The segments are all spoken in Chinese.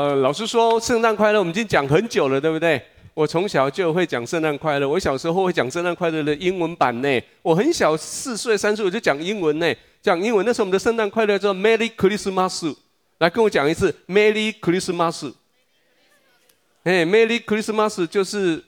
呃，老师说圣诞快乐，我们已经讲很久了，对不对？我从小就会讲圣诞快乐。我小时候会讲圣诞快乐的英文版呢。我很小，四岁、三岁我就讲英文呢，讲英文。那时候我们的圣诞快乐叫 Merry Christmas，来跟我讲一次 Merry Christmas。哎，Merry Christmas 就是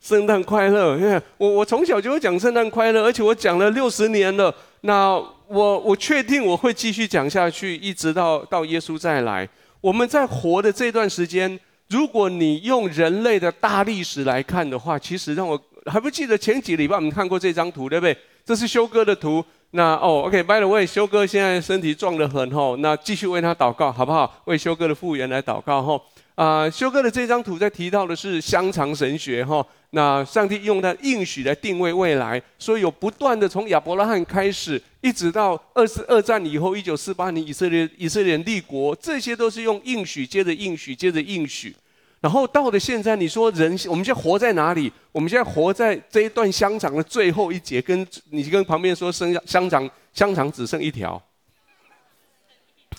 圣诞快乐。我我从小就会讲圣诞快乐，而且我讲了六十年了。那我我确定我会继续讲下去，一直到到耶稣再来。我们在活的这段时间，如果你用人类的大历史来看的话，其实让我还不记得前几个礼拜我们看过这张图，对不对？这是修哥的图。那哦，OK，By the way，修哥现在身体壮得很吼，那继续为他祷告，好不好？为修哥的复原来祷告吼。啊、修哥的这张图在提到的是香肠神学哈。那上帝用他应许来定位未来，所以有不断的从亚伯拉罕开始，一直到二次二战以后，一九四八年以色列以色列立国，这些都是用应许接着应许接着应许，然后到了现在，你说人我们现在活在哪里？我们现在活在这一段香肠的最后一节，跟你跟旁边说香香肠香肠只剩一条，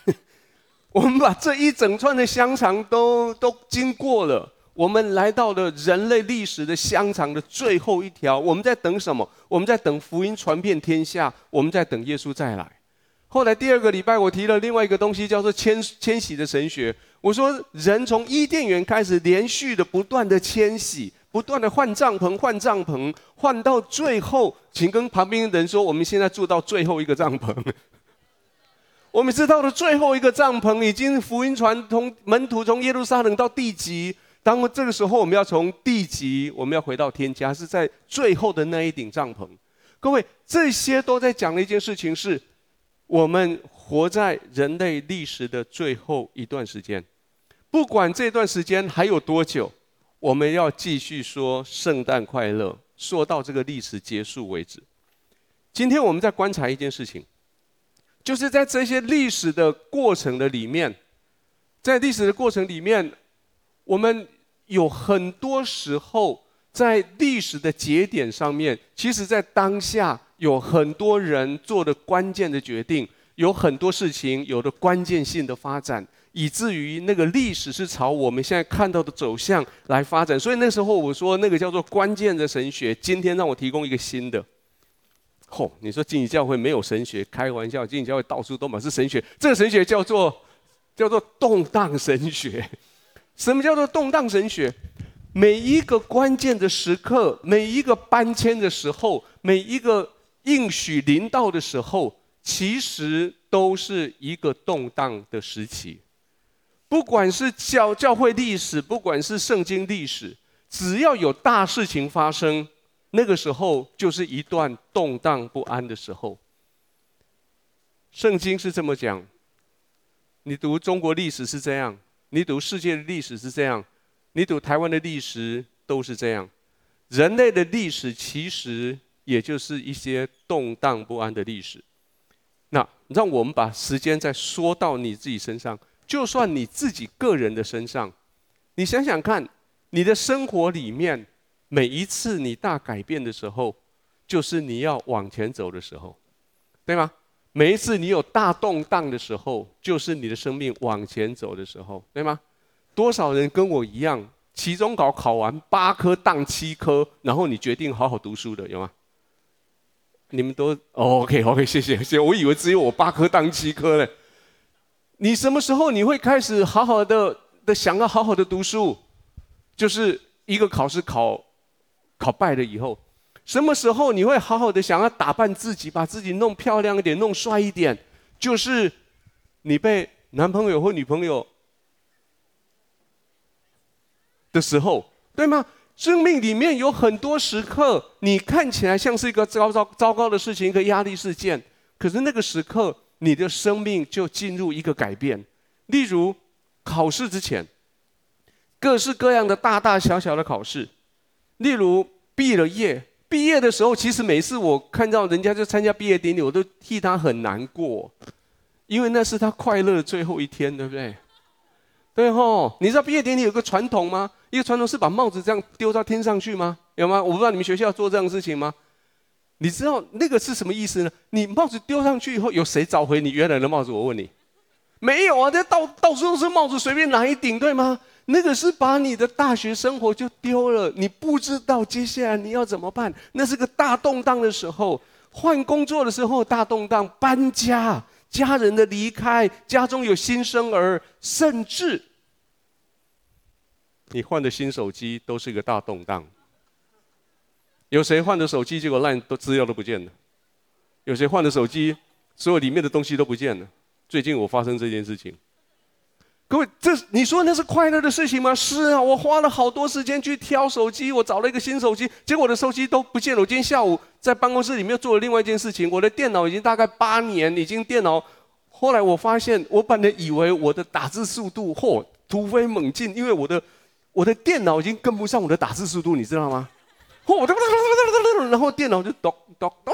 我们把这一整串的香肠都都经过了。我们来到了人类历史的香肠的最后一条，我们在等什么？我们在等福音传遍天下，我们在等耶稣再来。后来第二个礼拜，我提了另外一个东西，叫做迁迁徙的神学。我说，人从伊甸园开始，连续的不断的迁徙，不断的换帐篷，换帐篷，换到最后，请跟旁边的人说，我们现在住到最后一个帐篷。我们知道的最后一个帐篷，已经福音传从门徒从耶路撒冷到地极。当这个时候，我们要从地极，我们要回到天家，是在最后的那一顶帐篷。各位，这些都在讲的一件事情是：我们活在人类历史的最后一段时间。不管这段时间还有多久，我们要继续说圣诞快乐，说到这个历史结束为止。今天我们在观察一件事情，就是在这些历史的过程的里面，在历史的过程里面。我们有很多时候在历史的节点上面，其实，在当下有很多人做的关键的决定，有很多事情有的关键性的发展，以至于那个历史是朝我们现在看到的走向来发展。所以那时候我说那个叫做关键的神学。今天让我提供一个新的。吼、你说经济教会没有神学？开玩笑，经济教会到处都满是神学。这个神学叫做叫做动荡神学。什么叫做动荡神学？每一个关键的时刻，每一个搬迁的时候，每一个应许临到的时候，其实都是一个动荡的时期。不管是教教会历史，不管是圣经历史，只要有大事情发生，那个时候就是一段动荡不安的时候。圣经是这么讲，你读中国历史是这样。你读世界的历史是这样，你读台湾的历史都是这样。人类的历史其实也就是一些动荡不安的历史。那让我们把时间再说到你自己身上，就算你自己个人的身上，你想想看，你的生活里面每一次你大改变的时候，就是你要往前走的时候，对吗？每一次你有大动荡的时候，就是你的生命往前走的时候，对吗？多少人跟我一样，期中考考完八科当七科，然后你决定好好读书的，有吗？你们都 OK OK，谢谢谢谢。我以为只有我八科当七科呢。你什么时候你会开始好好的的想要好好的读书？就是一个考试考考败了以后。什么时候你会好好的想要打扮自己，把自己弄漂亮一点，弄帅一点？就是你被男朋友或女朋友的时候，对吗？生命里面有很多时刻，你看起来像是一个糟糟糟糕的事情，一个压力事件，可是那个时刻，你的生命就进入一个改变。例如考试之前，各式各样的大大小小的考试；例如毕了业。毕业的时候，其实每次我看到人家就参加毕业典礼，我都替他很难过，因为那是他快乐的最后一天，对不对？对吼，你知道毕业典礼有个传统吗？一个传统是把帽子这样丢到天上去吗？有吗？我不知道你们学校做这样的事情吗？你知道那个是什么意思呢？你帽子丢上去以后，有谁找回你原来的帽子？我问你，没有啊，这到到处都是帽子，随便拿一顶，对吗？那个是把你的大学生活就丢了，你不知道接下来你要怎么办。那是个大动荡的时候，换工作的时候大动荡，搬家，家人的离开，家中有新生儿，甚至你换的新手机都是一个大动荡。有谁换的手机结果烂都资料都不见了？有谁换的手机所有里面的东西都不见了？最近我发生这件事情。各位，这你说那是快乐的事情吗？是啊，我花了好多时间去挑手机，我找了一个新手机，结果我的手机都不见了。我今天下午在办公室里面做了另外一件事情，我的电脑已经大概八年，已经电脑。后来我发现，我本来以为我的打字速度嚯突飞猛进，因为我的我的电脑已经跟不上我的打字速度，你知道吗？嚯，然后电脑就咚咚咚咚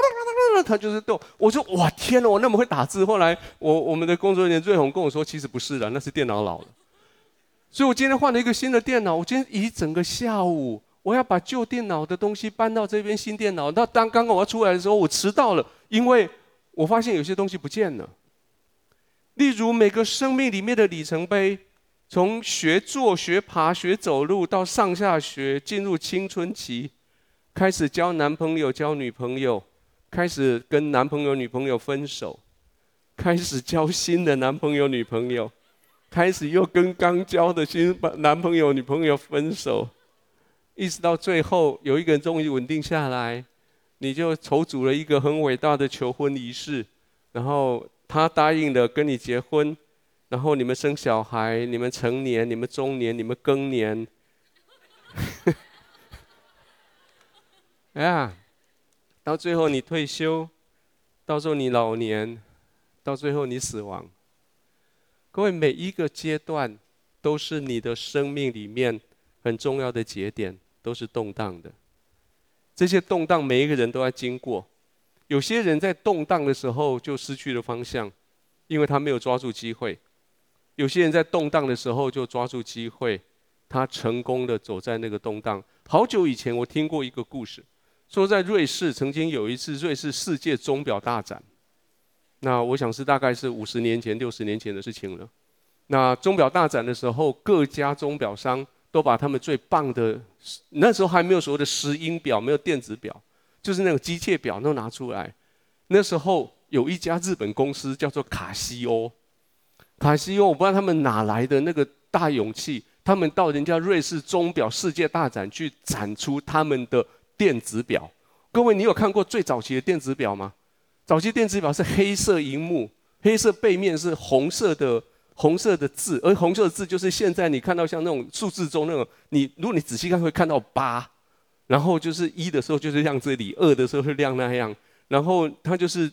咚，它就是动。我说哇天哪，我那么会打字。后来我我们的工作人员瑞红跟我说，其实不是的，那是电脑老了。所以我今天换了一个新的电脑。我今天一整个下午，我要把旧电脑的东西搬到这边新电脑。那当刚刚我要出来的时候，我迟到了，因为我发现有些东西不见了。例如每个生命里面的里程碑，从学坐、学爬、学走路，到上下学，进入青春期。开始交男朋友、交女朋友，开始跟男朋友、女朋友分手，开始交新的男朋友、女朋友，开始又跟刚交的新男朋友、女朋友分手，一直到最后有一个人终于稳定下来，你就筹组了一个很伟大的求婚仪式，然后他答应了跟你结婚，然后你们生小孩，你们成年，你们中年，你们更年。哎呀，到最后你退休，到时候你老年，到最后你死亡。各位，每一个阶段都是你的生命里面很重要的节点，都是动荡的。这些动荡，每一个人都要经过。有些人在动荡的时候就失去了方向，因为他没有抓住机会；有些人在动荡的时候就抓住机会，他成功的走在那个动荡。好久以前，我听过一个故事。说在瑞士曾经有一次瑞士世界钟表大展，那我想是大概是五十年前、六十年前的事情了。那钟表大展的时候，各家钟表商都把他们最棒的，那时候还没有所谓的石英表，没有电子表，就是那种机械表都拿出来。那时候有一家日本公司叫做卡西欧，卡西欧我不知道他们哪来的那个大勇气，他们到人家瑞士钟表世界大展去展出他们的。电子表，各位，你有看过最早期的电子表吗？早期电子表是黑色荧幕，黑色背面是红色的红色的字，而红色的字就是现在你看到像那种数字中那种，你如果你仔细看会看到八，然后就是一的时候就是亮这里，二的时候是亮那样，然后它就是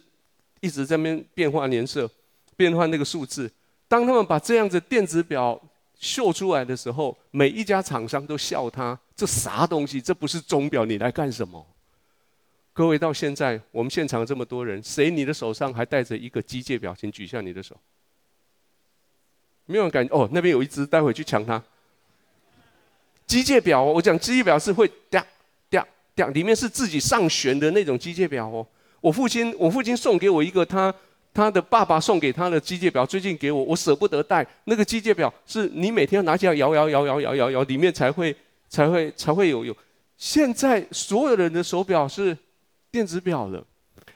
一直在那边变换颜色，变换那个数字。当他们把这样子电子表秀出来的时候，每一家厂商都笑他。这啥东西？这不是钟表，你来干什么？各位，到现在我们现场这么多人，谁你的手上还带着一个机械表？请举下你的手。没有人敢哦，那边有一只，待会去抢它。机械表，我讲机械表是会掉掉掉，里面是自己上旋的那种机械表哦。我父亲，我父亲送给我一个他他的爸爸送给他的机械表，最近给我，我舍不得戴。那个机械表是你每天要拿起来摇摇摇摇摇摇摇，里面才会。才会才会有用。现在所有人的手表是电子表了。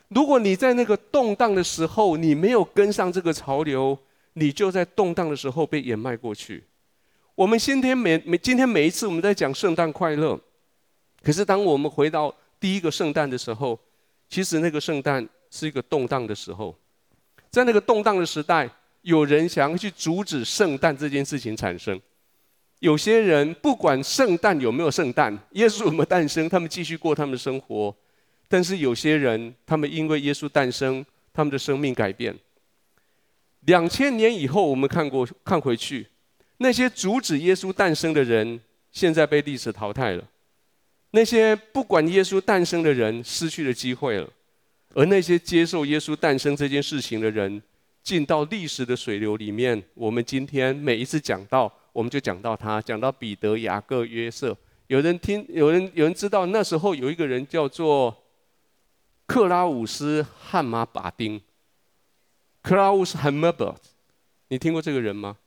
如果你在那个动荡的时候，你没有跟上这个潮流，你就在动荡的时候被掩埋过去。我们今天每每今天每一次我们在讲圣诞快乐，可是当我们回到第一个圣诞的时候，其实那个圣诞是一个动荡的时候。在那个动荡的时代，有人想要去阻止圣诞这件事情产生。有些人不管圣诞有没有圣诞，耶稣有没有诞生，他们继续过他们的生活。但是有些人，他们因为耶稣诞生，他们的生命改变。两千年以后，我们看过看回去，那些阻止耶稣诞生的人，现在被历史淘汰了；那些不管耶稣诞生的人，失去了机会了；而那些接受耶稣诞生这件事情的人，进到历史的水流里面。我们今天每一次讲到。我们就讲到他，讲到彼得、雅各、约瑟。有人听，有人有人知道，那时候有一个人叫做克拉乌斯·汉马巴丁。克拉乌斯·汉马巴，你听过这个人吗？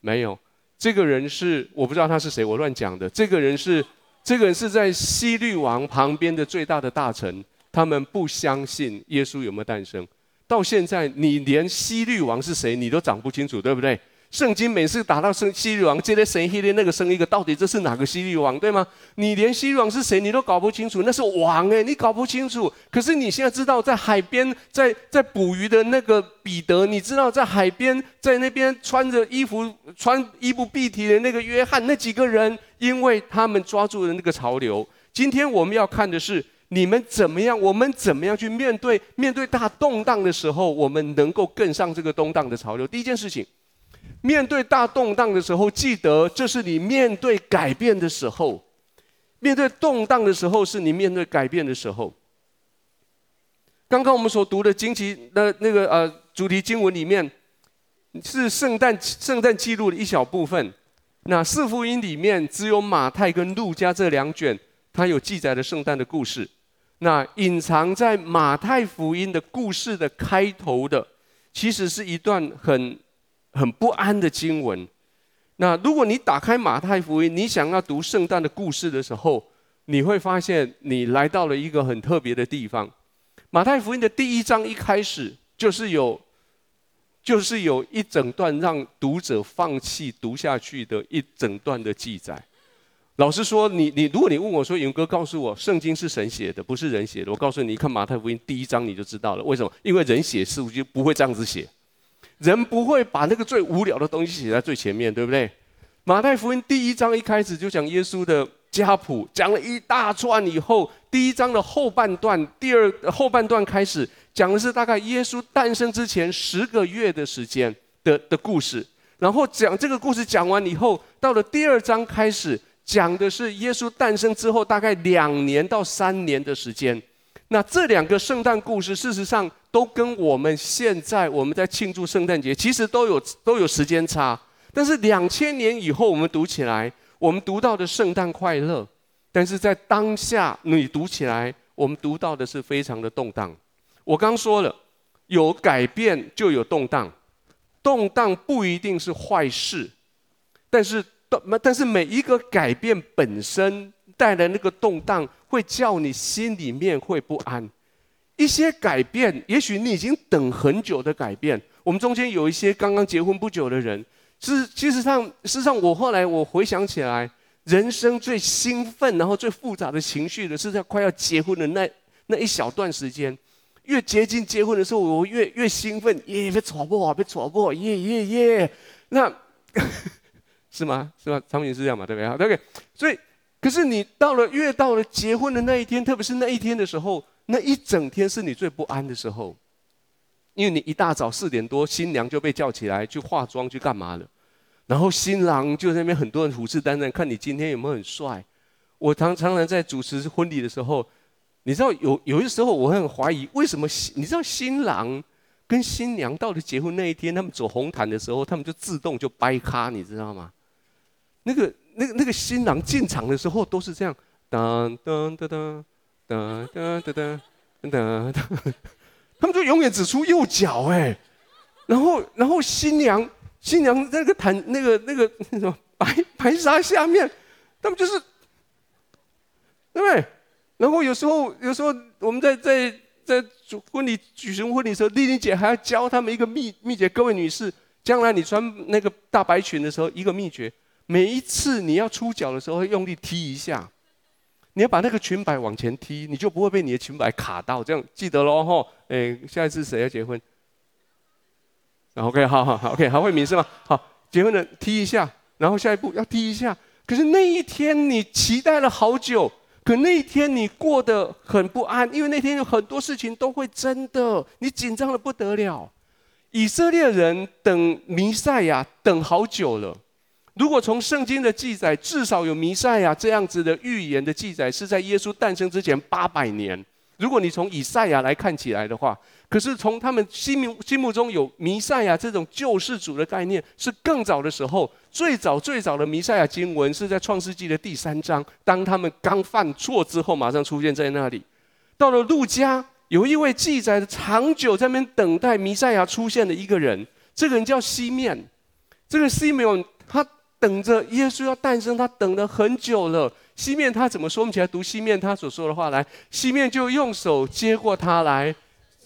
没有。这个人是我不知道他是谁，我乱讲的。这个人是这个人是在希律王旁边的最大的大臣，他们不相信耶稣有没有诞生。到现在，你连希律王是谁你都讲不清楚，对不对？圣经每次打到圣西律王，接着神希律那个生一个，到底这是哪个西律王，对吗？你连西律王是谁你都搞不清楚，那是王诶，你搞不清楚。可是你现在知道，在海边在在捕鱼的那个彼得，你知道在海边在那边穿着衣服穿衣不蔽体的那个约翰，那几个人，因为他们抓住了那个潮流。今天我们要看的是你们怎么样，我们怎么样去面对面对大动荡的时候，我们能够跟上这个动荡的潮流。第一件事情。面对大动荡的时候，记得这是你面对改变的时候。面对动荡的时候，是你面对改变的时候。刚刚我们所读的经题的那个呃主题经文里面，是圣诞圣诞记录的一小部分。那四福音里面只有马太跟路加这两卷，它有记载的圣诞的故事。那隐藏在马太福音的故事的开头的，其实是一段很。很不安的经文。那如果你打开马太福音，你想要读圣诞的故事的时候，你会发现你来到了一个很特别的地方。马太福音的第一章一开始就是有，就是有一整段让读者放弃读下去的一整段的记载。老实说，你你如果你问我说，勇哥告诉我，圣经是神写的，不是人写的，我告诉你，你看马太福音第一章你就知道了。为什么？因为人写书就不会这样子写。人不会把那个最无聊的东西写在最前面，对不对？马太福音第一章一开始就讲耶稣的家谱，讲了一大串以后，第一章的后半段，第二后半段开始讲的是大概耶稣诞生之前十个月的时间的的故事，然后讲这个故事讲完以后，到了第二章开始讲的是耶稣诞生之后大概两年到三年的时间。那这两个圣诞故事，事实上都跟我们现在我们在庆祝圣诞节，其实都有都有时间差。但是两千年以后，我们读起来，我们读到的圣诞快乐；但是在当下，你读起来，我们读到的是非常的动荡。我刚说了，有改变就有动荡，动荡不一定是坏事，但是但是每一个改变本身带来那个动荡。会叫你心里面会不安，一些改变，也许你已经等很久的改变。我们中间有一些刚刚结婚不久的人，是其实上，事实上，我后来我回想起来，人生最兴奋，然后最复杂的情绪的是在快要结婚的那那一小段时间，越接近结婚的时候，我越越兴奋，耶，别错不好，别错不好，耶耶耶，那 是吗？是吗？场景是这样嘛？对不对？好，OK，所以。可是你到了越到了结婚的那一天，特别是那一天的时候，那一整天是你最不安的时候，因为你一大早四点多，新娘就被叫起来去化妆去干嘛了，然后新郎就在那边很多人虎视眈眈，看你今天有没有很帅。我常常常在主持婚礼的时候，你知道有有些时候我很怀疑，为什么你知道新郎跟新娘到了结婚那一天，他们走红毯的时候，他们就自动就掰咖，你知道吗？那个。那那个新郎进场的时候都是这样，当当当当当当当当当，他们就永远只出右脚哎，然后然后新娘新娘那个毯那个那个那什么白白纱下面，他们就是，对不对？然后有时候有时候我们在在在婚礼举行婚礼的时候，丽丽姐还要教他们一个秘秘诀，各位女士，将来你穿那个大白裙的时候，一个秘诀。每一次你要出脚的时候，用力踢一下，你要把那个裙摆往前踢，你就不会被你的裙摆卡到。这样记得喽，吼！哎，下一次谁要结婚？OK，好好好，OK，好，慧敏是吗？好，结婚了踢一下，然后下一步要踢一下。可是那一天你期待了好久，可那一天你过得很不安，因为那天有很多事情都会真的，你紧张的不得了。以色列人等弥赛亚等好久了。如果从圣经的记载，至少有弥赛亚这样子的预言的记载，是在耶稣诞生之前八百年。如果你从以赛亚来看起来的话，可是从他们心目心目中有弥赛亚这种救世主的概念，是更早的时候。最早最早的弥赛亚经文是在创世纪的第三章，当他们刚犯错之后，马上出现在那里。到了路加，有一位记载的长久在那边等待弥赛亚出现的一个人。这个人叫西面，这个西面他等着耶稣要诞生，他等了很久了。西面他怎么说？我们起来读西面他所说的话来。西面就用手接过他来，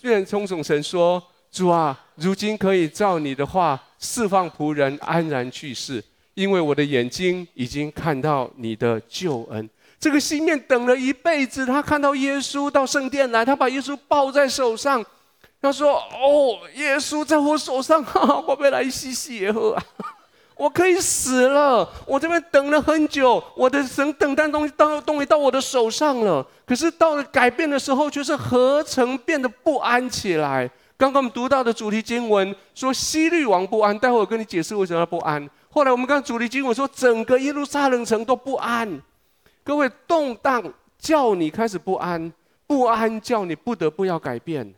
愿冲总神说：“主啊，如今可以照你的话释放仆人安然去世，因为我的眼睛已经看到你的救恩。”这个西面等了一辈子，他看到耶稣到圣殿来，他把耶稣抱在手上，他说：“哦，耶稣在我手上，哈哈，我被来洗洗也喝啊。”我可以死了，我这边等了很久，我的神等待东西到东西到我的手上了。可是到了改变的时候，却是何曾变得不安起来？刚刚我们读到的主题经文说希律王不安，待会我跟你解释为什么不安。后来我们看主题经文说整个耶路撒冷城都不安，各位动荡叫你开始不安，不安叫你不得不要改变。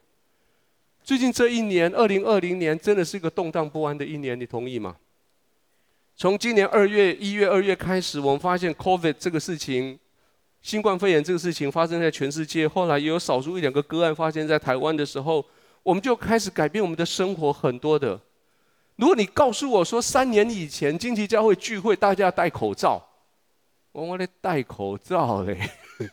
最近这一年，二零二零年真的是一个动荡不安的一年，你同意吗？从今年二月、一月、二月开始，我们发现 COVID 这个事情，新冠肺炎这个事情发生在全世界。后来也有少数一两个个案发生在台湾的时候，我们就开始改变我们的生活很多的。如果你告诉我说三年以前惊奇教会聚会大家戴口罩，我我得戴口罩嘞。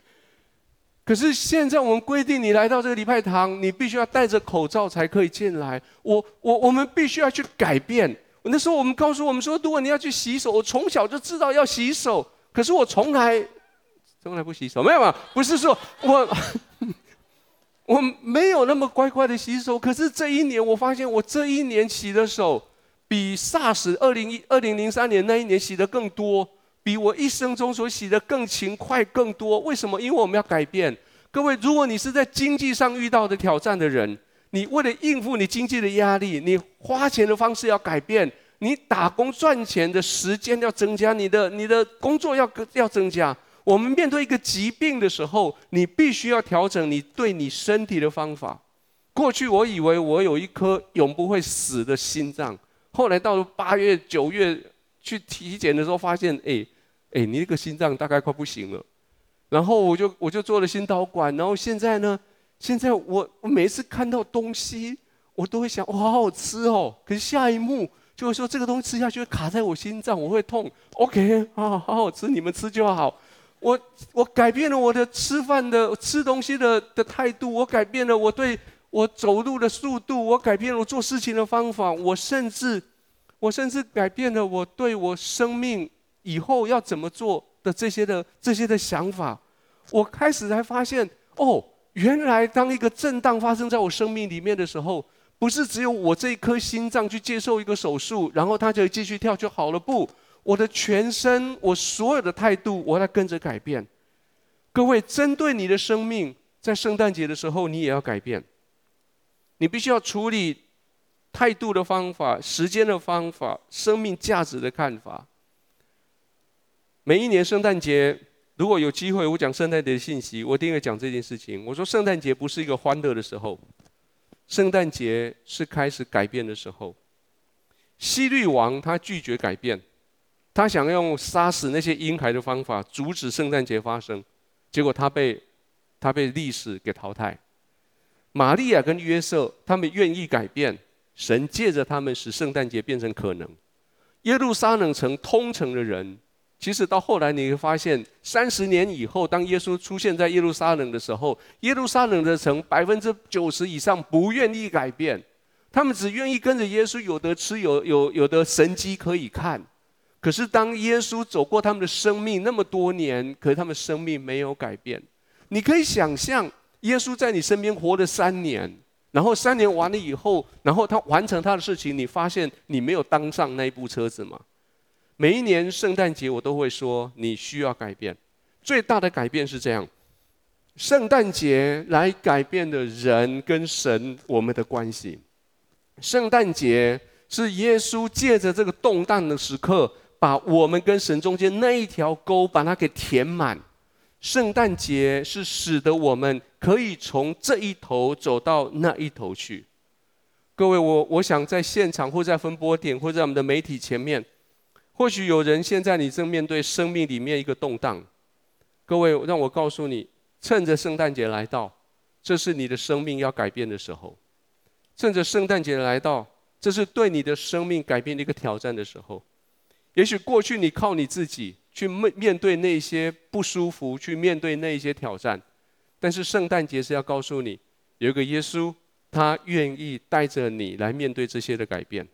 可是现在我们规定，你来到这个礼拜堂，你必须要戴着口罩才可以进来。我我我们必须要去改变。那时候我们告诉我们说，如果你要去洗手，我从小就知道要洗手，可是我从来从来不洗手，没有嘛？不是说我 我没有那么乖乖的洗手，可是这一年我发现，我这一年洗的手比 SARS 二零一二零零三年那一年洗的更多，比我一生中所洗的更勤快更多。为什么？因为我们要改变。各位，如果你是在经济上遇到的挑战的人。你为了应付你经济的压力，你花钱的方式要改变，你打工赚钱的时间要增加，你的你的工作要要增加。我们面对一个疾病的时候，你必须要调整你对你身体的方法。过去我以为我有一颗永不会死的心脏，后来到了八月九月去体检的时候，发现，哎哎，你那个心脏大概快不行了。然后我就我就做了心导管，然后现在呢？现在我我每次看到东西，我都会想，哇，好好吃哦。可是下一幕就会说，这个东西吃下去会卡在我心脏，我会痛。OK，好好好吃，你们吃就好。我我改变了我的吃饭的吃东西的的态度，我改变了我对我走路的速度，我改变了我做事情的方法，我甚至我甚至改变了我对我生命以后要怎么做的这些的这些的想法。我开始才发现，哦。原来，当一个震荡发生在我生命里面的时候，不是只有我这一颗心脏去接受一个手术，然后它就继续跳就好了。不，我的全身，我所有的态度，我要跟着改变。各位，针对你的生命，在圣诞节的时候，你也要改变。你必须要处理态度的方法、时间的方法、生命价值的看法。每一年圣诞节。如果有机会，我讲圣诞节的信息，我一定会讲这件事情。我说，圣诞节不是一个欢乐的时候，圣诞节是开始改变的时候。希律王他拒绝改变，他想用杀死那些婴孩的方法阻止圣诞节发生，结果他被他被历史给淘汰。玛利亚跟约瑟他们愿意改变，神借着他们使圣诞节变成可能。耶路撒冷城通城的人。其实到后来你会发现，三十年以后，当耶稣出现在耶路撒冷的时候，耶路撒冷的城百分之九十以上不愿意改变，他们只愿意跟着耶稣，有得吃，有有有的神迹可以看。可是当耶稣走过他们的生命那么多年，可是他们生命没有改变。你可以想象，耶稣在你身边活了三年，然后三年完了以后，然后他完成他的事情，你发现你没有当上那一部车子吗？每一年圣诞节，我都会说你需要改变。最大的改变是这样：圣诞节来改变的人跟神我们的关系。圣诞节是耶稣借着这个动荡的时刻，把我们跟神中间那一条沟把它给填满。圣诞节是使得我们可以从这一头走到那一头去。各位，我我想在现场或在分播点或在我们的媒体前面。或许有人现在你正面对生命里面一个动荡，各位，让我告诉你，趁着圣诞节来到，这是你的生命要改变的时候。趁着圣诞节来到，这是对你的生命改变的一个挑战的时候。也许过去你靠你自己去面面对那些不舒服，去面对那些挑战，但是圣诞节是要告诉你，有一个耶稣，他愿意带着你来面对这些的改变。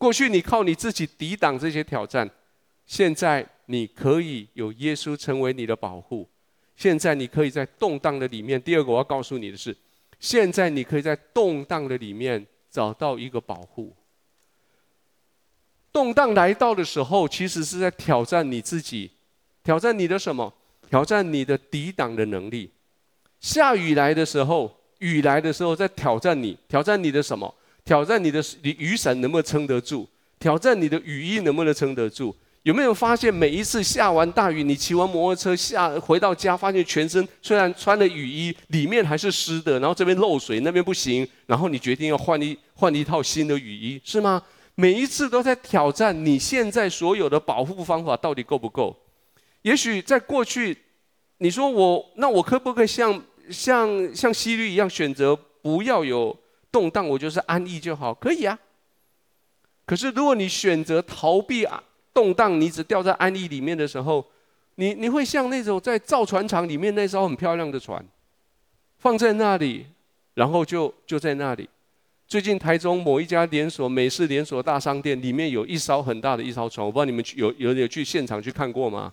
过去你靠你自己抵挡这些挑战，现在你可以有耶稣成为你的保护。现在你可以在动荡的里面。第二个我要告诉你的是，现在你可以在动荡的里面找到一个保护。动荡来到的时候，其实是在挑战你自己，挑战你的什么？挑战你的抵挡的能力。下雨来的时候，雨来的时候，在挑战你，挑战你的什么？挑战你的你雨伞能不能撑得住？挑战你的雨衣能不能撑得住？有没有发现每一次下完大雨，你骑完摩托车下回到家，发现全身虽然穿了雨衣，里面还是湿的，然后这边漏水，那边不行，然后你决定要换一换一套新的雨衣，是吗？每一次都在挑战你现在所有的保护方法到底够不够？也许在过去，你说我那我可不可以像像像希律一样选择不要有动荡，我就是安逸就好？可以啊。可是如果你选择逃避啊动荡，你只掉在安逸里面的时候，你你会像那种在造船厂里面那艘很漂亮的船，放在那里，然后就就在那里。最近台中某一家连锁美式连锁大商店里面有一艘很大的一艘船，我不知道你们去有有有去现场去看过吗？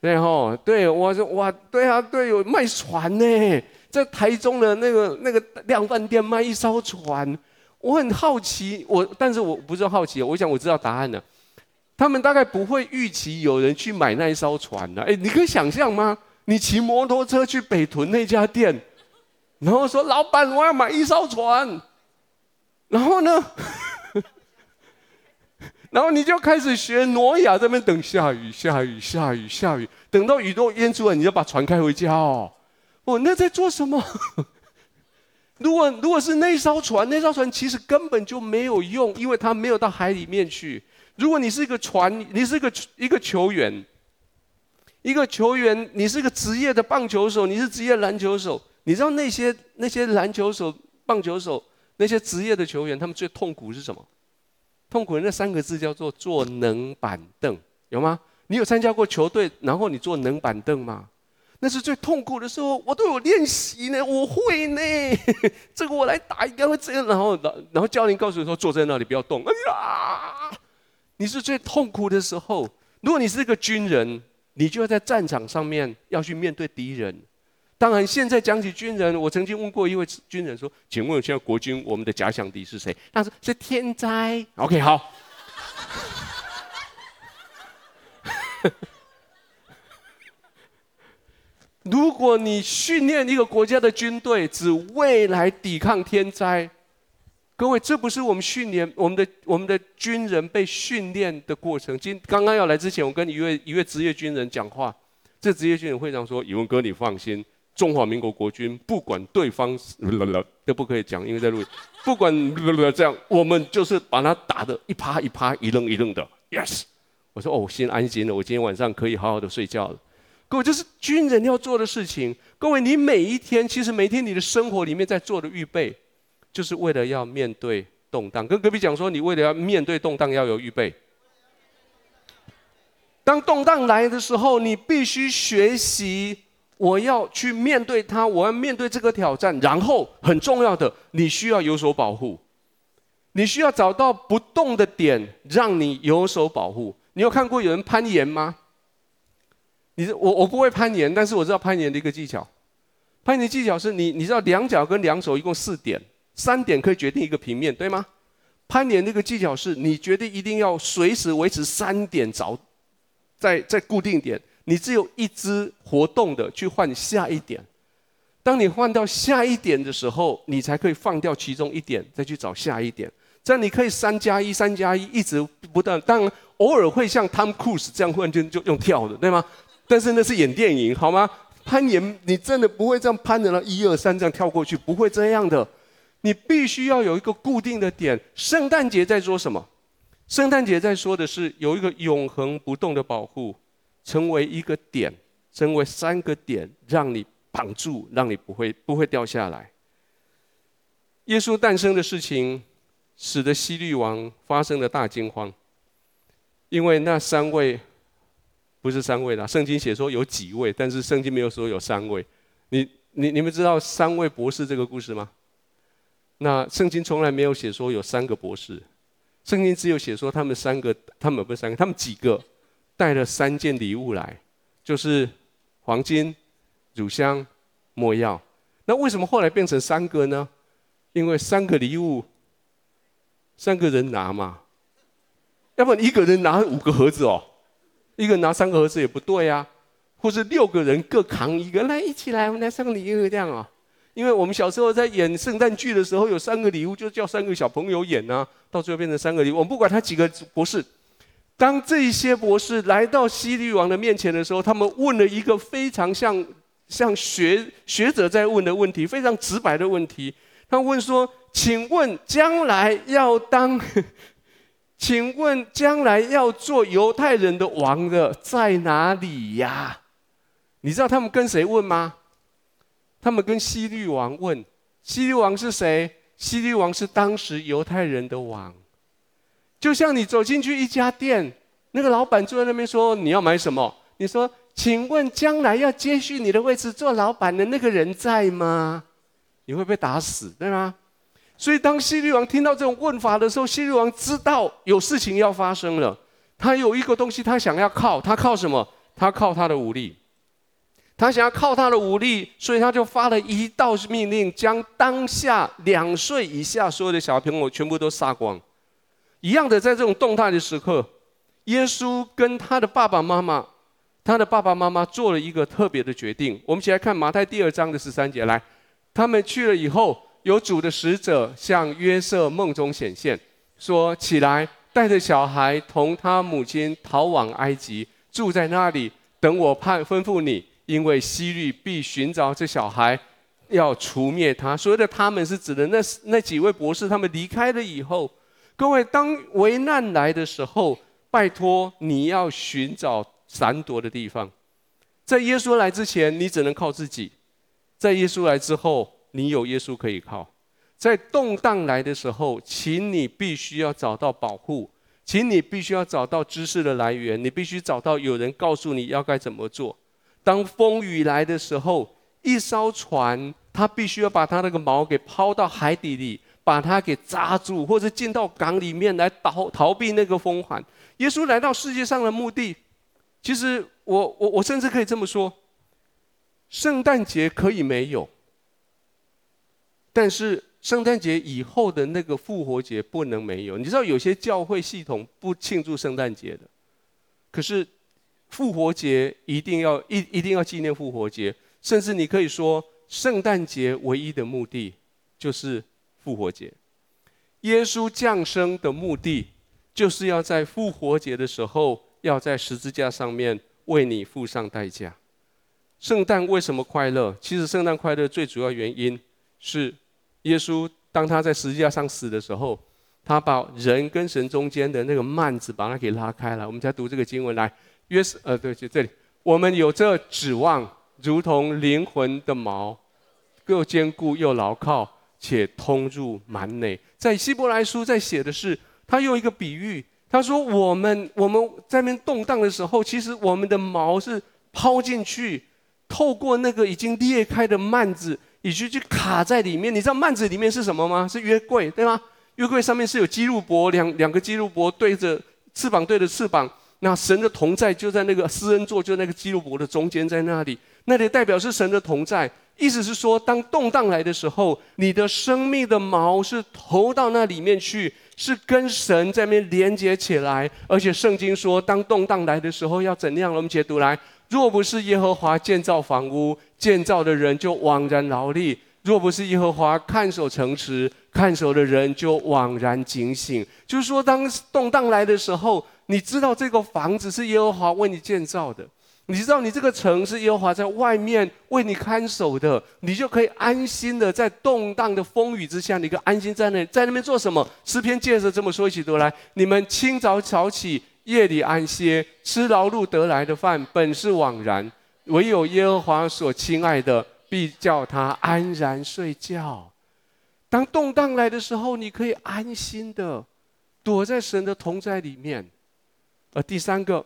对吼，对，我说哇，对啊，对，有卖船呢，在台中的那个那个量贩店卖一艘船，我很好奇，我但是我不是好奇，我想我知道答案了，他们大概不会预期有人去买那一艘船的，哎，你可以想象吗？你骑摩托车去北屯那家店，然后说老板，我要买一艘船。然后呢？然后你就开始学挪亚这边等下雨，下雨，下雨，下雨，等到雨都淹住了，你就把船开回家哦。哦，那在做什么？如果如果是那艘船，那艘船其实根本就没有用，因为它没有到海里面去。如果你是一个船，你是一个一个球员，一个球员，你是一个职业的棒球手，你是职业篮球手，你知道那些那些篮球手、棒球手。那些职业的球员，他们最痛苦是什么？痛苦的那三个字叫做坐冷板凳，有吗？你有参加过球队，然后你坐冷板凳吗？那是最痛苦的时候。我都有练习呢，我会呢。这个我来打应该会这样。然后，然后教练告诉你说，坐在那里不要动。哎呀，你是最痛苦的时候。如果你是一个军人，你就要在战场上面要去面对敌人。当然，现在讲起军人，我曾经问过一位军人说：“请问现在国军我们的假想敌是谁？”他说：“是天灾。”OK，好。如果你训练一个国家的军队只为来抵抗天灾，各位，这不是我们训练我们的我们的军人被训练的过程。今刚刚要来之前，我跟一位一位职业军人讲话，这职业军人会长说：“宇文哥，你放心。”中华民国国军不管对方都不可以讲，因为在录音。不管这样，我们就是把他打得一趴一趴、一愣一愣的。Yes，我说哦，我心安心了，我今天晚上可以好好的睡觉了。各位，这是军人要做的事情。各位，你每一天其实每天你的生活里面在做的预备，就是为了要面对动荡。跟隔壁讲说，你为了要面对动荡要有预备。当动荡来的时候，你必须学习。我要去面对它，我要面对这个挑战。然后很重要的，你需要有所保护，你需要找到不动的点，让你有所保护。你有看过有人攀岩吗？你我我不会攀岩，但是我知道攀岩的一个技巧。攀岩的技巧是你你知道两脚跟两手一共四点，三点可以决定一个平面，对吗？攀岩的一个技巧是你决定一定要随时维持三点着，在在固定点。你只有一只活动的去换下一点，当你换到下一点的时候，你才可以放掉其中一点，再去找下一点。这样你可以三加一，三加一，一直不断。当然，偶尔会像 Tom Cruise 这样忽然间就用跳的，对吗？但是那是演电影，好吗？攀岩你真的不会这样攀的了，一二三这样跳过去，不会这样的。你必须要有一个固定的点。圣诞节在说什么？圣诞节在说的是有一个永恒不动的保护。成为一个点，成为三个点，让你绑住，让你不会不会掉下来。耶稣诞生的事情，使得希律王发生了大惊慌，因为那三位不是三位啦，圣经写说有几位，但是圣经没有说有三位。你你你们知道三位博士这个故事吗？那圣经从来没有写说有三个博士，圣经只有写说他们三个，他们不是三个，他们几个带了三件礼物来，就是黄金、乳香、没药。那为什么后来变成三个呢？因为三个礼物，三个人拿嘛，要不然一个人拿五个盒子哦，一个拿三个盒子也不对呀，或是六个人各扛一个，来一起来，我们来三个礼物这样啊。因为我们小时候在演圣诞剧的时候，有三个礼物，就叫三个小朋友演啊，到最后变成三个礼物。我们不管他几个博士，当这些博士来到希律王的面前的时候，他们问了一个非常像像学学者在问的问题，非常直白的问题。他问说：“请问将来要当，请问将来要做犹太人的王的在哪里呀？”你知道他们跟谁问吗？他们跟希律王问：“希律王是谁？”希律王是当时犹太人的王。就像你走进去一家店，那个老板坐在那边说：“你要买什么？”你说：“请问将来要接续你的位置做老板的那个人在吗？”你会被打死，对吗？所以当希律王听到这种问法的时候，希律王知道有事情要发生了。他有一个东西，他想要靠，他靠什么？他靠他的武力。他想要靠他的武力，所以他就发了一道命令，将当下两岁以下所有的小朋友全部都杀光。一样的，在这种动态的时刻，耶稣跟他的爸爸妈妈，他的爸爸妈妈做了一个特别的决定。我们一起来看马太第二章的十三节来。他们去了以后，有主的使者向约瑟梦中显现，说：“起来，带着小孩同他母亲逃往埃及，住在那里，等我派吩咐你。因为希律必寻找这小孩，要除灭他。所谓的他们是指的那那几位博士。他们离开了以后，各位，当危难来的时候，拜托你要寻找闪躲的地方。在耶稣来之前，你只能靠自己。”在耶稣来之后，你有耶稣可以靠；在动荡来的时候，请你必须要找到保护，请你必须要找到知识的来源，你必须找到有人告诉你要该怎么做。当风雨来的时候，一艘船它必须要把它那个锚给抛到海底里，把它给扎住，或者进到港里面来逃逃避那个风寒。耶稣来到世界上的目的，其实我我我甚至可以这么说。圣诞节可以没有，但是圣诞节以后的那个复活节不能没有。你知道有些教会系统不庆祝圣诞节的，可是复活节一定要一一定要纪念复活节，甚至你可以说圣诞节唯一的目的就是复活节。耶稣降生的目的就是要在复活节的时候，要在十字架上面为你付上代价。圣诞为什么快乐？其实圣诞快乐最主要原因是，耶稣当他在十字架上死的时候，他把人跟神中间的那个幔子把它给拉开了。我们再读这个经文来，约瑟，呃，对，就这里，我们有这指望，如同灵魂的锚，又坚固又牢靠，且通入幔内。在希伯来书在写的是，他用一个比喻，他说我们我们在那动荡的时候，其实我们的锚是抛进去。透过那个已经裂开的幔子，以及去卡在里面。你知道幔子里面是什么吗？是约柜，对吗？约柜上面是有基路伯，两两个基路伯对着翅膀，对着翅膀。那神的同在就在那个施恩座，就那个基路伯的中间，在那里，那里代表是神的同在。意思是说，当动荡来的时候，你的生命的毛是投到那里面去，是跟神在那边连接起来。而且圣经说，当动荡来的时候要怎样？我们解读来。若不是耶和华建造房屋，建造的人就枉然劳力；若不是耶和华看守城池，看守的人就枉然警醒。就是说，当动荡来的时候，你知道这个房子是耶和华为你建造的，你知道你这个城是耶和华在外面为你看守的，你就可以安心的在动荡的风雨之下，你可以安心在那在那边做什么？诗篇接着这么说：一起读来，你们清早早起。夜里安歇，吃劳碌得来的饭，本是枉然；唯有耶和华所亲爱的，必叫他安然睡觉。当动荡来的时候，你可以安心的躲在神的同在里面。而第三个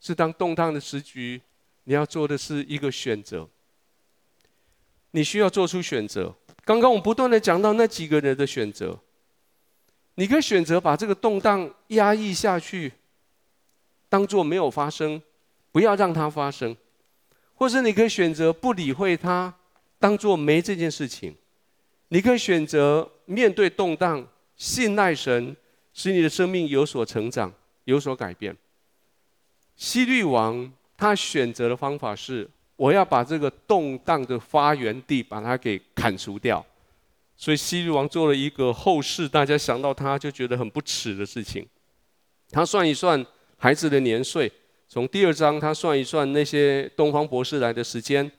是当动荡的时局，你要做的是一个选择。你需要做出选择。刚刚我们不断的讲到那几个人的选择，你可以选择把这个动荡压抑下去，当做没有发生，不要让它发生；或是你可以选择不理会它，当做没这件事情。你可以选择面对动荡，信赖神，使你的生命有所成长，有所改变。希律王他选择的方法是：我要把这个动荡的发源地把它给砍除掉。所以希律王做了一个后世大家想到他就觉得很不齿的事情。他算一算孩子的年岁，从第二章他算一算那些东方博士来的时间。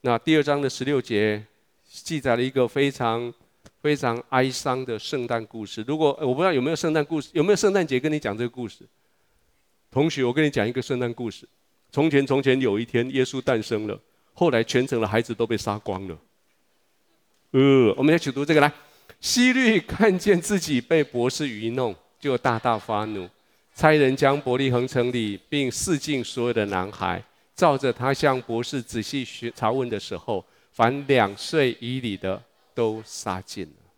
那第二章的十六节。记载了一个非常非常哀伤的圣诞故事。如果我不知道有没有圣诞故事，有没有圣诞节跟你讲这个故事？同学，我跟你讲一个圣诞故事。从前从前有一天，耶稣诞生了，后来全城的孩子都被杀光了。呃，我们要去读这个来。希律看见自己被博士愚弄，就大大发怒，差人将伯利恒城里并四境所有的男孩，照着他向博士仔细询查问的时候。凡两岁以里的都杀尽了。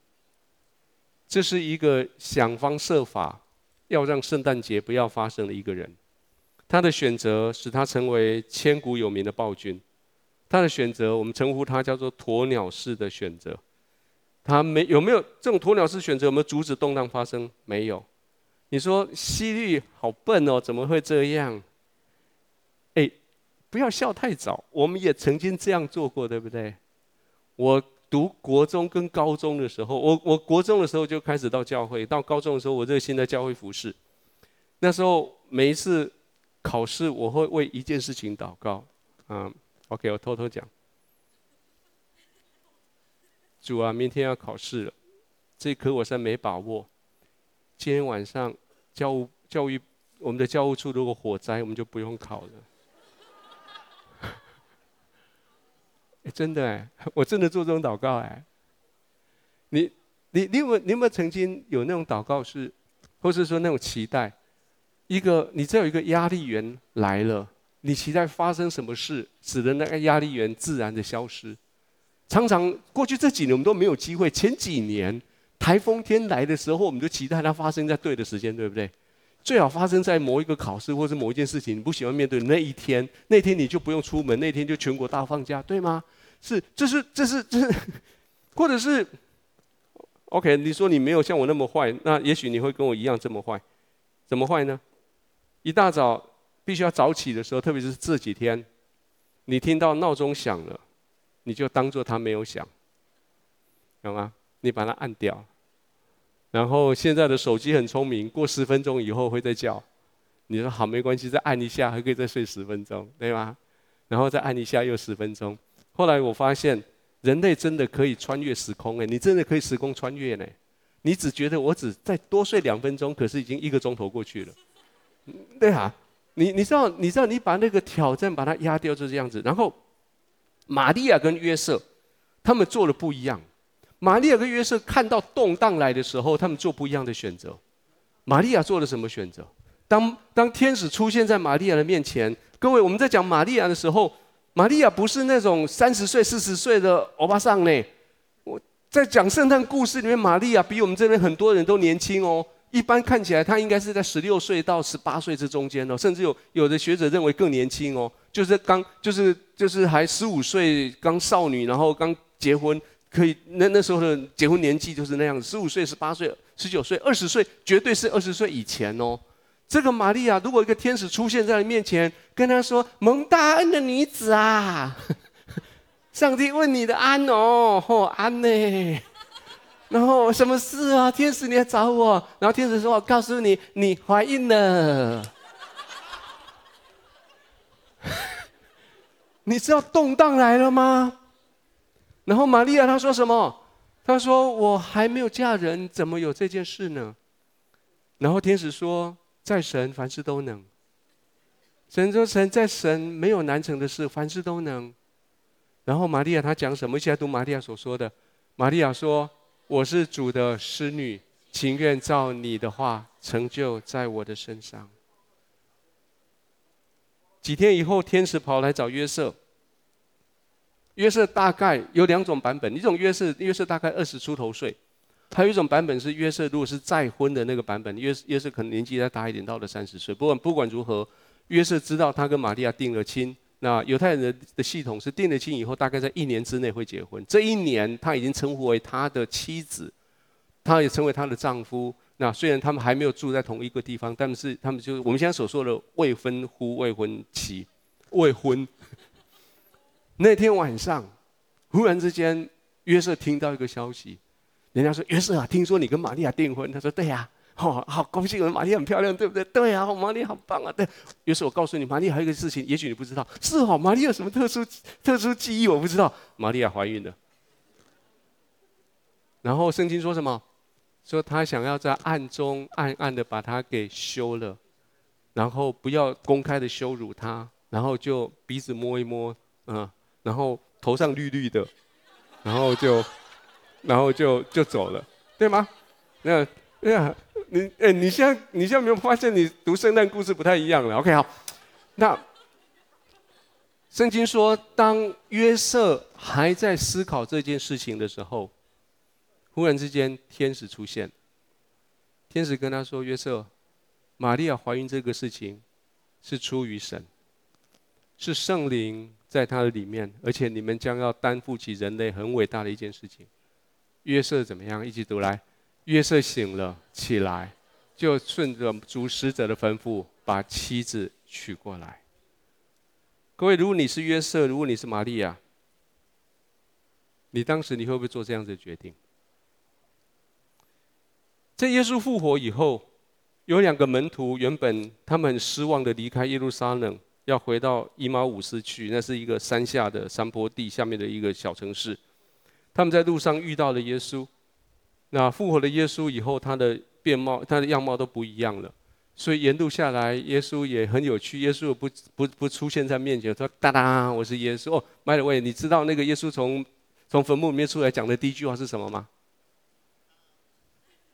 这是一个想方设法要让圣诞节不要发生的一个人，他的选择使他成为千古有名的暴君。他的选择，我们称呼他叫做鸵鸟式的选择。他没有没有这种鸵鸟式选择？有没有阻止动荡发生？没有。你说希律好笨哦，怎么会这样？哎。不要笑太早，我们也曾经这样做过，对不对？我读国中跟高中的时候，我我国中的时候就开始到教会，到高中的时候我热心在教会服侍。那时候每一次考试，我会为一件事情祷告。嗯，OK，我偷偷讲，主啊，明天要考试了，这科我实在没把握。今天晚上教务教育我们的教务处如果火灾，我们就不用考了。真的哎，我真的做这种祷告哎。你、你、你有没有、你有没有曾经有那种祷告是，或是说那种期待？一个你知道有一个压力源来了，你期待发生什么事，使得那个压力源自然的消失。常常过去这几年我们都没有机会，前几年台风天来的时候，我们就期待它发生在对的时间，对不对？最好发生在某一个考试或是某一件事情你不喜欢面对那一天，那天你就不用出门，那天就全国大放假，对吗？是，这是，这是，这是，或者是，OK，你说你没有像我那么坏，那也许你会跟我一样这么坏，怎么坏呢？一大早必须要早起的时候，特别是这几天，你听到闹钟响了，你就当做它没有响，懂吗？你把它按掉，然后现在的手机很聪明，过十分钟以后会再叫，你说好没关系，再按一下还可以再睡十分钟，对吗？然后再按一下又十分钟。后来我发现，人类真的可以穿越时空哎！你真的可以时空穿越呢？你只觉得我只再多睡两分钟，可是已经一个钟头过去了。对啊，你你知道你知道你把那个挑战把它压掉就这样子。然后，玛利亚跟约瑟他们做的不一样。玛利亚跟约瑟看到动荡来的时候，他们做不一样的选择。玛利亚做了什么选择？当当天使出现在玛利亚的面前，各位我们在讲玛利亚的时候。玛利亚不是那种三十岁、四十岁的欧巴桑呢。我在讲圣诞故事里面，玛利亚比我们这边很多人都年轻哦。一般看起来，她应该是在十六岁到十八岁这中间哦，甚至有有的学者认为更年轻哦，就是刚就是就是还十五岁刚少女，然后刚结婚，可以那那时候的结婚年纪就是那样子，十五岁、十八岁、十九岁、二十岁，绝对是二十岁以前哦。这个玛利亚，如果一个天使出现在你面前，跟他说：“蒙大恩的女子啊，上帝问你的安哦，哦安呢？然后什么事啊？天使你来找我，然后天使说：我告诉你，你怀孕了。你知道动荡来了吗？然后玛利亚她说什么？她说：我还没有嫁人，怎么有这件事呢？然后天使说。在神凡事都能。神说神在神没有难成的事，凡事都能。然后玛利亚她讲什么？一起来读玛利亚所说的。玛利亚说：“我是主的使女，情愿照你的话成就在我的身上。”几天以后，天使跑来找约瑟。约瑟大概有两种版本，一种约瑟，约瑟大概二十出头岁，还有一种版本是约瑟如果是再婚的那个版本，约约瑟可能年纪再大一点，到了三十岁。不管不管如何，约瑟知道他跟玛利亚订了亲。那犹太人的的系统是订了亲以后，大概在一年之内会结婚。这一年他已经称呼为他的妻子，他也成为他的丈夫。那虽然他们还没有住在同一个地方，但是他们就我们现在所说的未婚夫、未婚妻、未婚。那天晚上，忽然之间，约瑟听到一个消息，人家说：“约瑟啊，听说你跟玛利亚订婚。”他说：“对呀，好好高兴，玛利亚很漂亮，对不对？”“对呀，玛利亚好棒啊！”“对。”约瑟，我告诉你，玛利亚还有一个事情，也许你不知道，是哦，玛利亚有什么特殊特殊记忆？我不知道，玛利亚怀孕了。然后圣经说什么？说他想要在暗中暗暗的把她给休了，然后不要公开的羞辱她，然后就鼻子摸一摸，嗯。然后头上绿绿的，然后就，然后就就走了，对吗？那那你哎，你现在你现在没有发现你读圣诞故事不太一样了？OK，好，那圣经说，当约瑟还在思考这件事情的时候，忽然之间天使出现，天使跟他说：“约瑟，玛利亚怀孕这个事情是出于神，是圣灵。”在他的里面，而且你们将要担负起人类很伟大的一件事情。约瑟怎么样？一起读来。约瑟醒了起来，就顺着主使者的吩咐，把妻子娶过来。各位，如果你是约瑟，如果你是玛利亚，你当时你会不会做这样子的决定？在耶稣复活以后，有两个门徒，原本他们很失望的离开耶路撒冷。要回到以马忤斯去，那是一个山下的山坡地下面的一个小城市。他们在路上遇到了耶稣，那复活了耶稣以后，他的面貌、他的样貌都不一样了。所以沿路下来，耶稣也很有趣。耶稣不不不出现在面前，说：“哒哒，我是耶稣。”哦，by the way，你知道那个耶稣从从坟墓里面出来讲的第一句话是什么吗？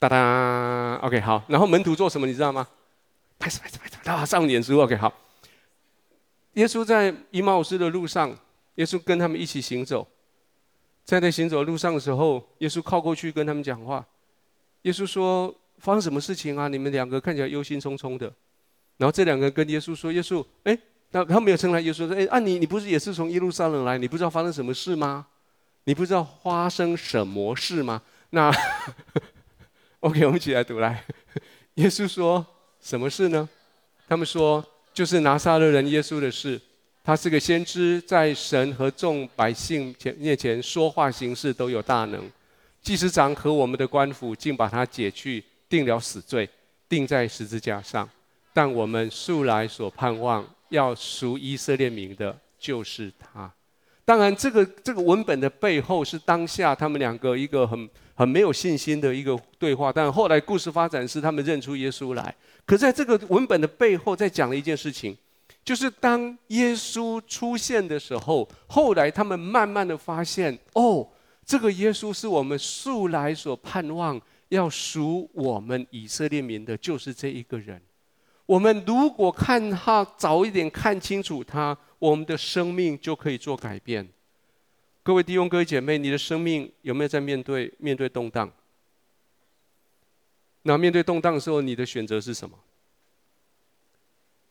哒哒，OK，好。然后门徒做什么？你知道吗？拍手拍手拍手，啊，上脸书，OK，好。耶稣在伊马忤斯的路上，耶稣跟他们一起行走，在那行走的路上的时候，耶稣靠过去跟他们讲话。耶稣说：“发生什么事情啊？你们两个看起来忧心忡忡的。”然后这两个人跟耶稣说：“耶稣，哎，那他没有称来。”耶稣说：“哎，啊你你不是也是从耶路撒冷来？你不知道发生什么事吗？你不知道发生什么事吗？”那，OK，我们一起来读来。耶稣说：“什么事呢？”他们说。就是拿撒勒人耶稣的事，他是个先知，在神和众百姓前面前说话行事都有大能。祭司长和我们的官府竟把他解去，定了死罪，钉在十字架上。但我们素来所盼望要赎以色列民的，就是他。当然，这个这个文本的背后是当下他们两个一个很很没有信心的一个对话。但后来故事发展是他们认出耶稣来。可在这个文本的背后，在讲了一件事情，就是当耶稣出现的时候，后来他们慢慢的发现，哦，这个耶稣是我们素来所盼望要赎我们以色列民的，就是这一个人。我们如果看他早一点看清楚他，我们的生命就可以做改变。各位弟兄、各位姐妹，你的生命有没有在面对面对动荡？那面对动荡的时候，你的选择是什么？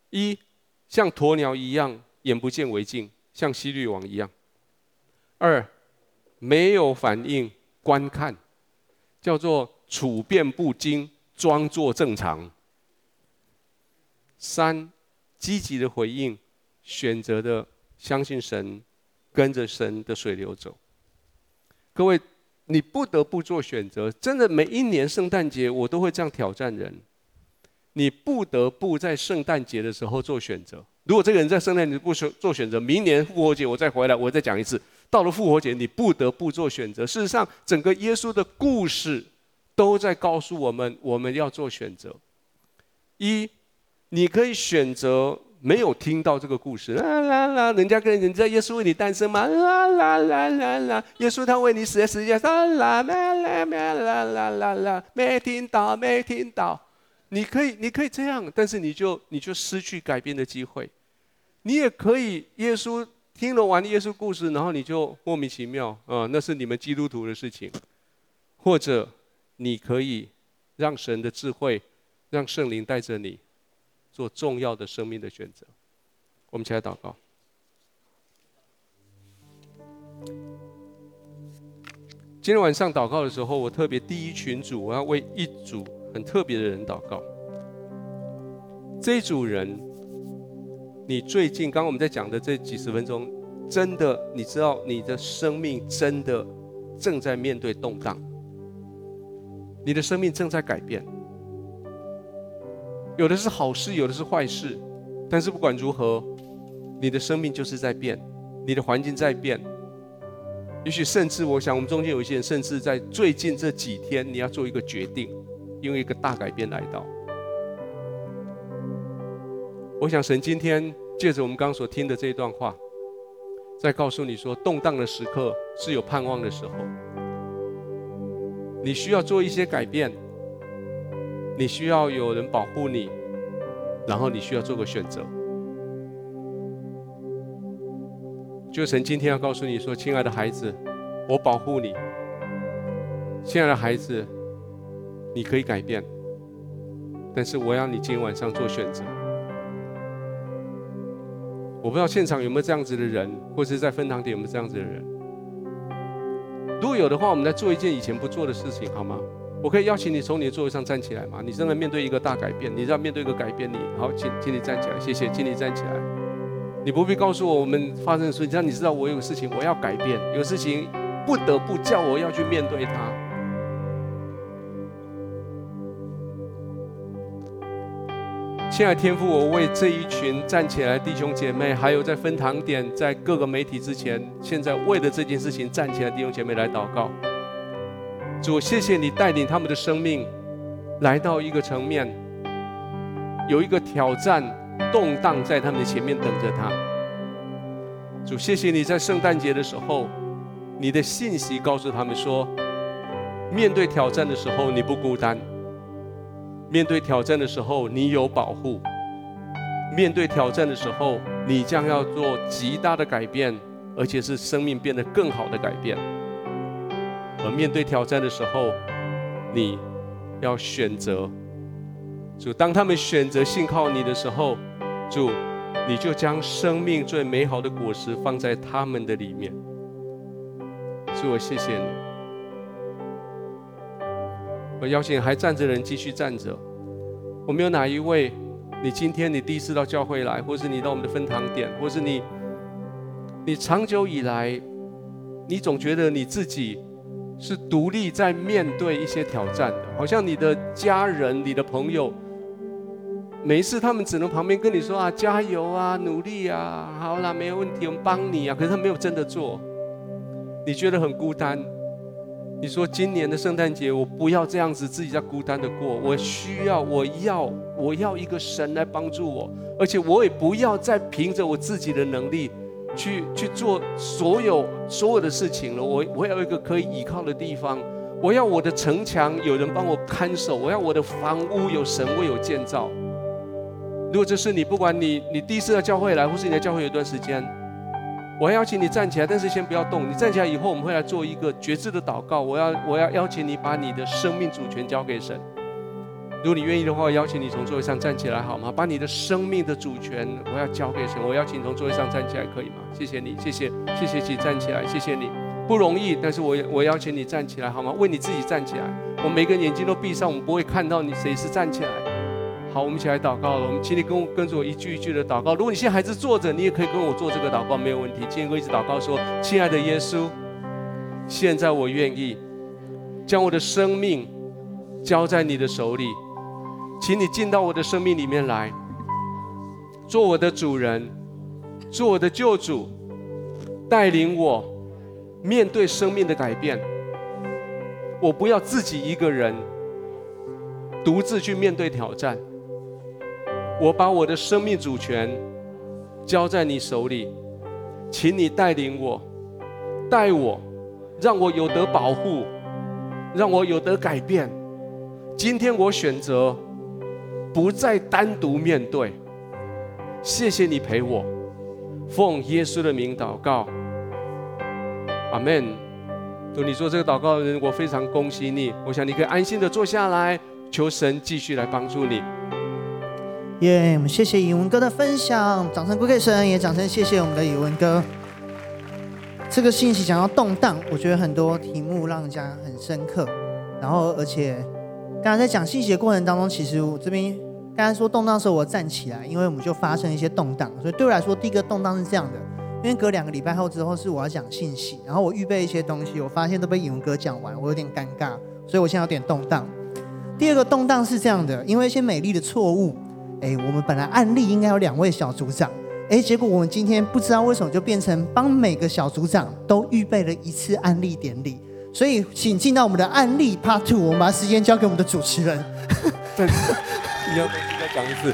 一，像鸵鸟一样眼不见为净，像希律王一样；二，没有反应观看，叫做处变不惊，装作正常；三，积极的回应，选择的相信神，跟着神的水流走。各位。你不得不做选择，真的，每一年圣诞节我都会这样挑战人。你不得不在圣诞节的时候做选择。如果这个人在圣诞节不选做选择，明年复活节我再回来，我再讲一次。到了复活节，你不得不做选择。事实上，整个耶稣的故事都在告诉我们，我们要做选择。一，你可以选择没有听到这个故事，啦啦啦，人家跟人家耶稣为你诞生吗？啦啦啦啦啦，耶稣他为你死在十字架上，啦啦啦啦啦啦啦，没听到，没听到。你可以，你可以这样，但是你就你就失去改变的机会。你也可以，耶稣听了完耶稣故事，然后你就莫名其妙啊，那是你们基督徒的事情。或者你可以让神的智慧，让圣灵带着你。做重要的生命的选择，我们起来祷告。今天晚上祷告的时候，我特别第一群组，我要为一组很特别的人祷告。这一组人，你最近刚刚我们在讲的这几十分钟，真的你知道你的生命真的正在面对动荡，你的生命正在改变。有的是好事，有的是坏事，但是不管如何，你的生命就是在变，你的环境在变。也许甚至，我想我们中间有一些人，甚至在最近这几天，你要做一个决定，因为一个大改变来到。我想神今天借着我们刚所听的这一段话，在告诉你说，动荡的时刻是有盼望的时候，你需要做一些改变。你需要有人保护你，然后你需要做个选择。就神今天要告诉你说：“亲爱的孩子，我保护你。亲爱的孩子，你可以改变，但是我要你今天晚上做选择。”我不知道现场有没有这样子的人，或者是在分堂点有没有这样子的人。如果有的话，我们来做一件以前不做的事情，好吗？我可以邀请你从你的座位上站起来吗？你正在面对一个大改变，你要面对一个改变，你好，请请你站起来，谢谢，请你站起来。你不必告诉我我们发生的事情，让你知道我有事情我要改变，有事情不得不叫我要去面对它。亲爱的天父，我为这一群站起来的弟兄姐妹，还有在分堂点、在各个媒体之前，现在为了这件事情站起来的弟兄姐妹来祷告。主，谢谢你带领他们的生命来到一个层面，有一个挑战、动荡在他们的前面等着他。主，谢谢你在圣诞节的时候，你的信息告诉他们说，面对挑战的时候你不孤单，面对挑战的时候你有保护，面对挑战的时候你将要做极大的改变，而且是生命变得更好的改变。而面对挑战的时候，你要选择主。当他们选择信靠你的时候，主，你就将生命最美好的果实放在他们的里面。主，我谢谢你。我邀请还站着的人继续站着。我没有哪一位，你今天你第一次到教会来，或是你到我们的分堂点，或是你，你长久以来，你总觉得你自己。是独立在面对一些挑战的，好像你的家人、你的朋友，每一次他们只能旁边跟你说啊，加油啊，努力啊，好啦，没有问题，我们帮你啊。可是他没有真的做，你觉得很孤单。你说今年的圣诞节，我不要这样子自己在孤单的过，我需要，我要，我要一个神来帮助我，而且我也不要再凭着我自己的能力。去去做所有所有的事情了。我我要有一个可以依靠的地方，我要我的城墙有人帮我看守，我要我的房屋有神为我建造。如果这是你，不管你你第一次到教会来，或是你在教会有一段时间，我要邀请你站起来，但是先不要动。你站起来以后，我们会来做一个决志的祷告。我要我要邀请你把你的生命主权交给神。如果你愿意的话，我邀请你从座位上站起来，好吗？把你的生命的主权，我要交给神。我邀请你从座位上站起来，可以吗？谢谢你，谢谢，谢谢请站起来，谢谢你，不容易，但是我我邀请你站起来，好吗？为你自己站起来。我每个眼睛都闭上，我们不会看到你谁是站起来。好，我们一起来祷告了。我们请你跟我跟着我一句一句的祷告。如果你现在还是坐着，你也可以跟我做这个祷告，没有问题。今天我一直祷告说：亲爱的耶稣，现在我愿意将我的生命交在你的手里。请你进到我的生命里面来，做我的主人，做我的救主，带领我面对生命的改变。我不要自己一个人独自去面对挑战。我把我的生命主权交在你手里，请你带领我，带我，让我有得保护，让我有得改变。今天我选择不再单独面对，谢谢你陪我，奉耶稣的名祷告，阿门。祝你做这个祷告的人，我非常恭喜你。我想你可以安心的坐下来，求神继续来帮助你。耶，我们谢谢以文哥的分享，掌声归给神，也掌声谢谢我们的宇文哥。这个信息讲到动荡，我觉得很多题目让人家很深刻。然后，而且刚才在讲信息的过程当中，其实我这边刚才说动荡的时候，我站起来，因为我们就发生一些动荡。所以对我来说，第一个动荡是这样的。因为隔两个礼拜后之后是我要讲信息，然后我预备一些东西，我发现都被尹文哥讲完，我有点尴尬，所以我现在有点动荡。第二个动荡是这样的，因为一些美丽的错误，哎，我们本来案例应该有两位小组长，哎，结果我们今天不知道为什么就变成帮每个小组长都预备了一次案例典礼，所以请进到我们的案例 Part Two，我们把时间交给我们的主持人。你要再讲一次。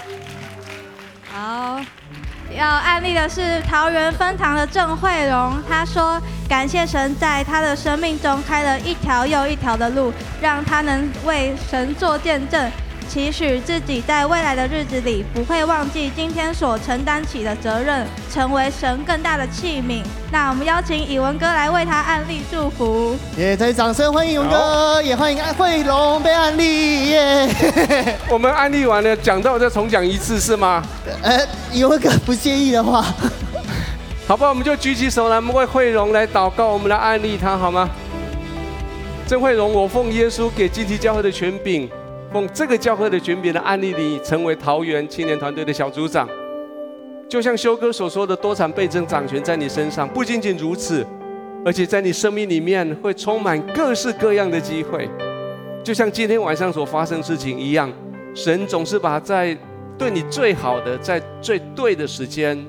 好。要案例的是桃园分堂的郑慧荣，他说感谢神在他的生命中开了一条又一条的路，让他能为神做见证。期许自己在未来的日子里不会忘记今天所承担起的责任，成为神更大的器皿。那我们邀请以文哥来为他案例祝福。也，再掌声欢迎以文哥，也欢迎安慧龙被案例。耶，我们案例完了，讲到再重讲一次是吗？呃，以文哥不介意的话，好吧，我们就举起手来，我们为慧龙来祷告，我们来案例他好吗？郑慧荣，我奉耶稣给金提教会的权柄。奉这个教会的权柄的案例里，成为桃园青年团队的小组长，就像修哥所说的，多产倍增掌权在你身上。不仅仅如此，而且在你生命里面会充满各式各样的机会，就像今天晚上所发生事情一样。神总是把在对你最好的，在最对的时间，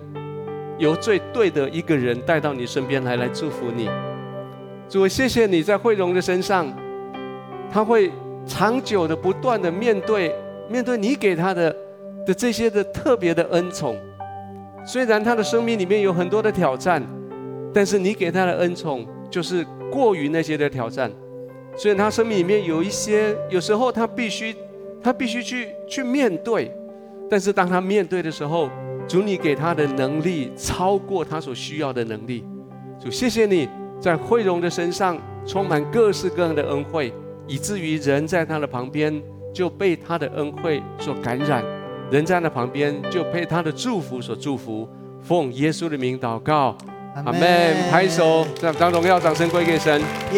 由最对的一个人带到你身边来，来祝福你。主，谢谢你在慧荣的身上，他会。长久的、不断的面对面对你给他的的这些的特别的恩宠，虽然他的生命里面有很多的挑战，但是你给他的恩宠就是过于那些的挑战。虽然他生命里面有一些，有时候他必须他必须去去面对，但是当他面对的时候，主你给他的能力超过他所需要的能力。主谢谢你在慧荣的身上充满各式各样的恩惠。以至于人在他的旁边就被他的恩惠所感染，人在他旁边就被他的祝福所祝福。奉耶稣的名祷告，阿门。拍手，将将荣耀掌声归给神。